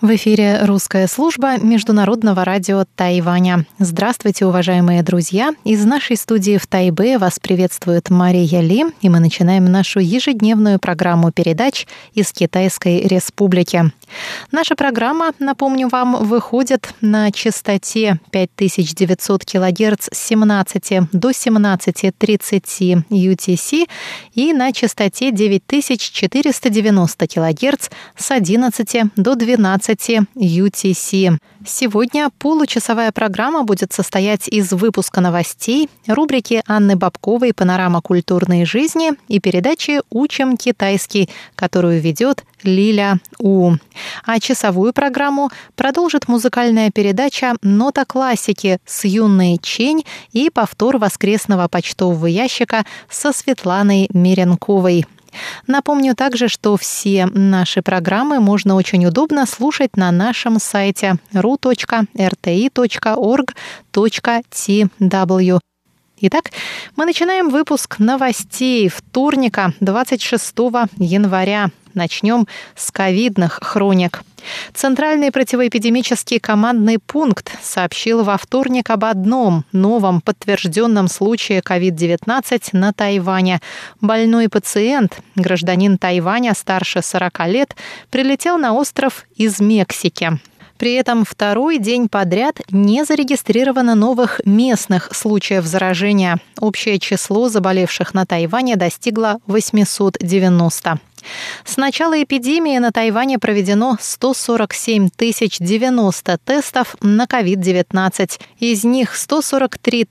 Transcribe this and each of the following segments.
В эфире русская служба Международного радио Тайваня. Здравствуйте, уважаемые друзья! Из нашей студии в Тайбе вас приветствует Мария Ли, и мы начинаем нашу ежедневную программу передач из Китайской Республики. Наша программа, напомню вам, выходит на частоте 5900 кГц с 17 до 17.30 UTC и на частоте 9490 кГц с 11 до 12 UTC. Сегодня получасовая программа будет состоять из выпуска новостей, рубрики Анны Бабковой «Панорама культурной жизни» и передачи «Учим китайский», которую ведет Лиля У. А часовую программу продолжит музыкальная передача «Нота классики» с юной Чень и повтор воскресного почтового ящика со Светланой Меренковой. Напомню также, что все наши программы можно очень удобно слушать на нашем сайте ru.rti.org.tw. Итак, мы начинаем выпуск новостей вторника, 26 января. Начнем с ковидных хроник. Центральный противоэпидемический командный пункт сообщил во вторник об одном новом подтвержденном случае COVID-19 на Тайване. Больной пациент, гражданин Тайваня старше 40 лет, прилетел на остров из Мексики. При этом второй день подряд не зарегистрировано новых местных случаев заражения. Общее число заболевших на Тайване достигло 890. С начала эпидемии на Тайване проведено 147 тысяч 90 тестов на COVID-19. Из них 143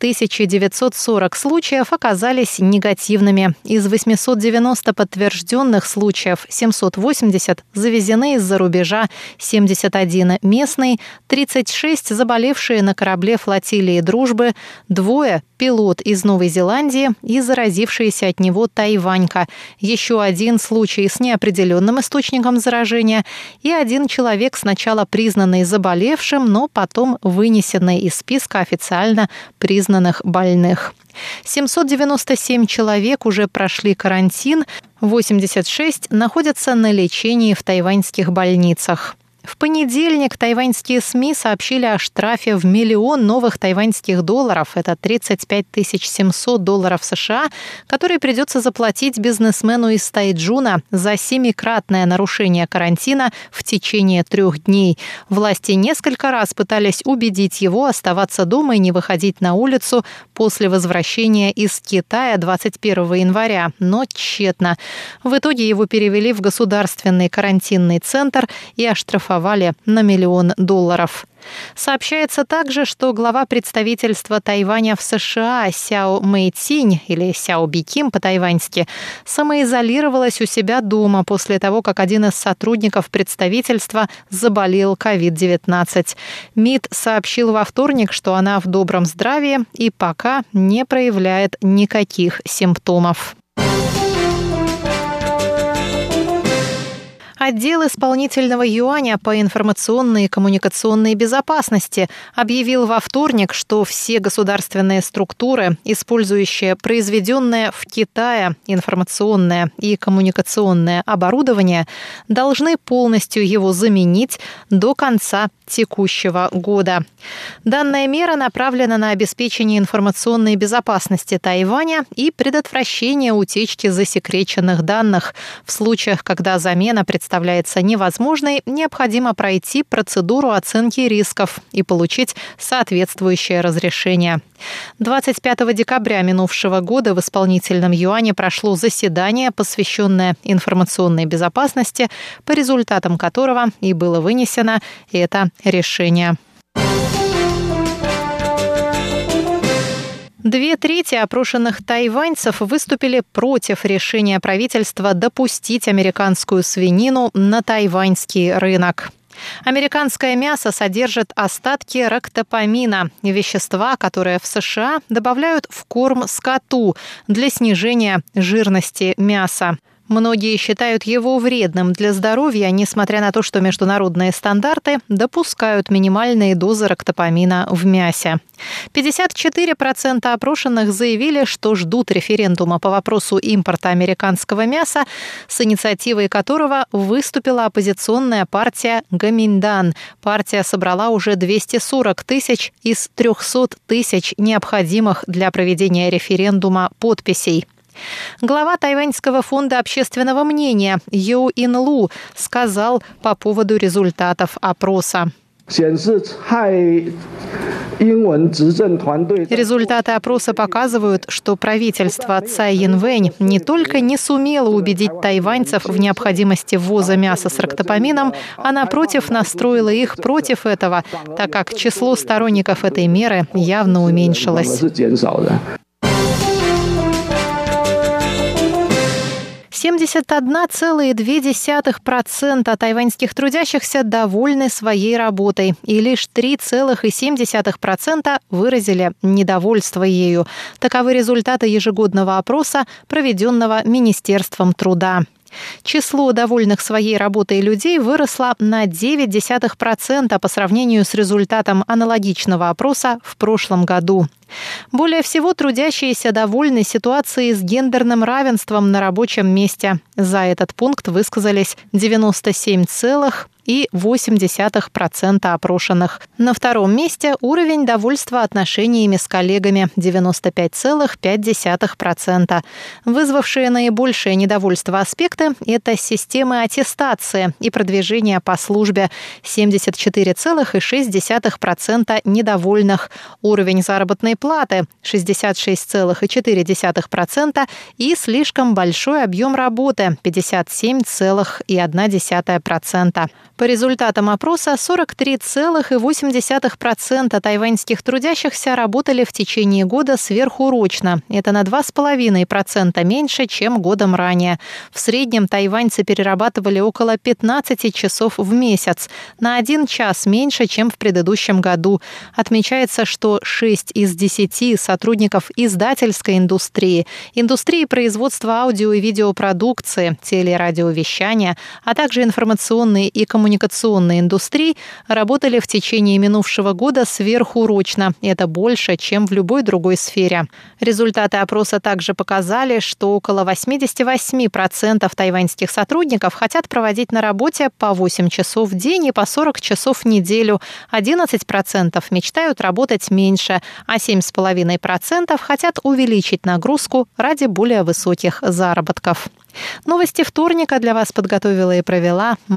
940 случаев оказались негативными. Из 890 подтвержденных случаев 780 завезены из-за рубежа, 71 местный, 36 заболевшие на корабле флотилии «Дружбы», двое – пилот из Новой Зеландии и заразившийся от него тайванька. Еще один случай случай с неопределенным источником заражения и один человек, сначала признанный заболевшим, но потом вынесенный из списка официально признанных больных. 797 человек уже прошли карантин, 86 находятся на лечении в тайваньских больницах. В понедельник тайваньские СМИ сообщили о штрафе в миллион новых тайваньских долларов, это 35 700 долларов США, который придется заплатить бизнесмену из Тайджуна за семикратное нарушение карантина в течение трех дней. Власти несколько раз пытались убедить его оставаться дома и не выходить на улицу после возвращения из Китая 21 января, но тщетно. В итоге его перевели в государственный карантинный центр и оштрафовали оштрафовали на миллион долларов. Сообщается также, что глава представительства Тайваня в США Сяо Мэйцинь или Сяо Биким по-тайваньски самоизолировалась у себя дома после того, как один из сотрудников представительства заболел COVID-19. МИД сообщил во вторник, что она в добром здравии и пока не проявляет никаких симптомов. Отдел исполнительного юаня по информационной и коммуникационной безопасности объявил во вторник, что все государственные структуры, использующие произведенное в Китае информационное и коммуникационное оборудование, должны полностью его заменить до конца текущего года. Данная мера направлена на обеспечение информационной безопасности Тайваня и предотвращение утечки засекреченных данных. В случаях, когда замена представляется невозможной, необходимо пройти процедуру оценки рисков и получить соответствующее разрешение. 25 декабря минувшего года в исполнительном юане прошло заседание, посвященное информационной безопасности, по результатам которого и было вынесено это решение. Две трети опрошенных тайваньцев выступили против решения правительства допустить американскую свинину на тайваньский рынок. Американское мясо содержит остатки рактопамина, вещества, которые в США добавляют в корм скоту для снижения жирности мяса. Многие считают его вредным для здоровья, несмотря на то, что международные стандарты допускают минимальные дозы рактопамина в мясе. 54% опрошенных заявили, что ждут референдума по вопросу импорта американского мяса, с инициативой которого выступила оппозиционная партия Гаминдан. Партия собрала уже 240 тысяч из 300 тысяч необходимых для проведения референдума подписей. Глава Тайваньского фонда общественного мнения Йоу Ин Лу сказал по поводу результатов опроса. Результаты опроса показывают, что правительство Цай Янвэнь не только не сумело убедить тайваньцев в необходимости ввоза мяса с рактопамином, а напротив настроило их против этого, так как число сторонников этой меры явно уменьшилось. 71,2% тайваньских трудящихся довольны своей работой, и лишь 3,7% выразили недовольство ею. Таковы результаты ежегодного опроса, проведенного Министерством труда. Число довольных своей работой людей выросло на 0,9% по сравнению с результатом аналогичного опроса в прошлом году. Более всего трудящиеся довольны ситуацией с гендерным равенством на рабочем месте. За этот пункт высказались 97, и 0,8% опрошенных. На втором месте уровень довольства отношениями с коллегами 95,5%. Вызвавшие наибольшее недовольство аспекты – это системы аттестации и продвижения по службе 74,6% недовольных, уровень заработной платы 66,4% и слишком большой объем работы 57,1%. По результатам опроса 43,8% тайваньских трудящихся работали в течение года сверхурочно. Это на 2,5% меньше, чем годом ранее. В среднем тайваньцы перерабатывали около 15 часов в месяц, на один час меньше, чем в предыдущем году. Отмечается, что 6 из 10 сотрудников издательской индустрии, индустрии производства аудио и видеопродукции, телерадиовещания, а также информационные и коммуникационные коммуникационной индустрии работали в течение минувшего года сверхурочно. Это больше, чем в любой другой сфере. Результаты опроса также показали, что около 88% тайваньских сотрудников хотят проводить на работе по 8 часов в день и по 40 часов в неделю. 11% мечтают работать меньше, а 7,5% хотят увеличить нагрузку ради более высоких заработков. Новости вторника для вас подготовила и провела